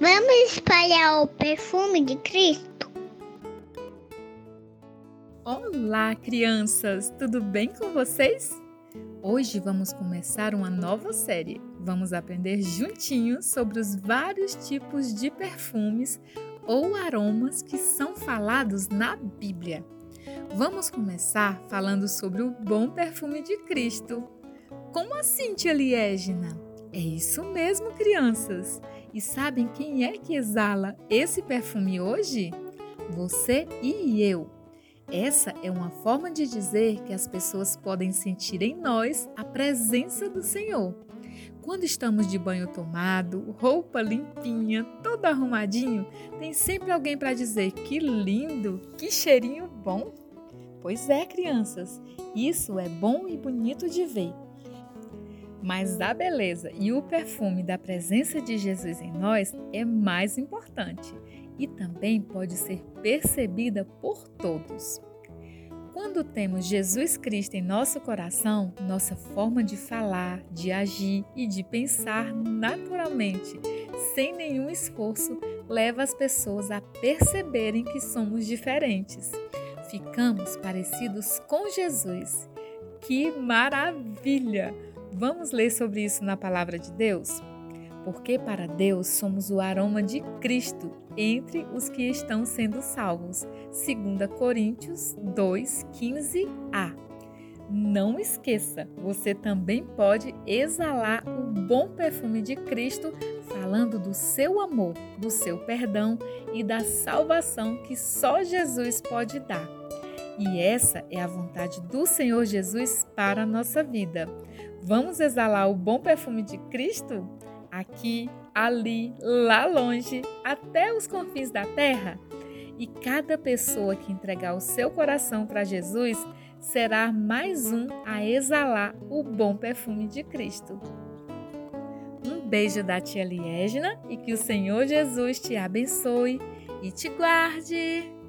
Vamos espalhar o perfume de Cristo? Olá, crianças! Tudo bem com vocês? Hoje vamos começar uma nova série. Vamos aprender juntinhos sobre os vários tipos de perfumes ou aromas que são falados na Bíblia. Vamos começar falando sobre o bom perfume de Cristo. Como assim, tia Liégina? É isso mesmo, crianças! E sabem quem é que exala esse perfume hoje? Você e eu. Essa é uma forma de dizer que as pessoas podem sentir em nós a presença do Senhor. Quando estamos de banho tomado, roupa limpinha, todo arrumadinho, tem sempre alguém para dizer que lindo, que cheirinho bom. Pois é, crianças, isso é bom e bonito de ver. Mas a beleza e o perfume da presença de Jesus em nós é mais importante e também pode ser percebida por todos. Quando temos Jesus Cristo em nosso coração, nossa forma de falar, de agir e de pensar naturalmente, sem nenhum esforço, leva as pessoas a perceberem que somos diferentes. Ficamos parecidos com Jesus. Que maravilha! Vamos ler sobre isso na palavra de Deus? Porque para Deus somos o aroma de Cristo entre os que estão sendo salvos. 2 Coríntios 2:15a. Não esqueça, você também pode exalar o bom perfume de Cristo, falando do seu amor, do seu perdão e da salvação que só Jesus pode dar. E essa é a vontade do Senhor Jesus para a nossa vida. Vamos exalar o bom perfume de Cristo? Aqui, ali, lá longe, até os confins da terra? E cada pessoa que entregar o seu coração para Jesus será mais um a exalar o bom perfume de Cristo. Um beijo da tia Liégina e que o Senhor Jesus te abençoe e te guarde.